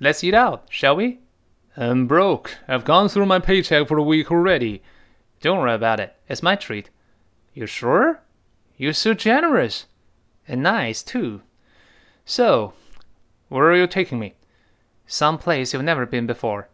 Let's eat out, shall we? I'm broke. I've gone through my paycheck for a week already. Don't worry about it. It's my treat. You sure? You're so generous. And nice, too. So, where are you taking me? Some place you've never been before.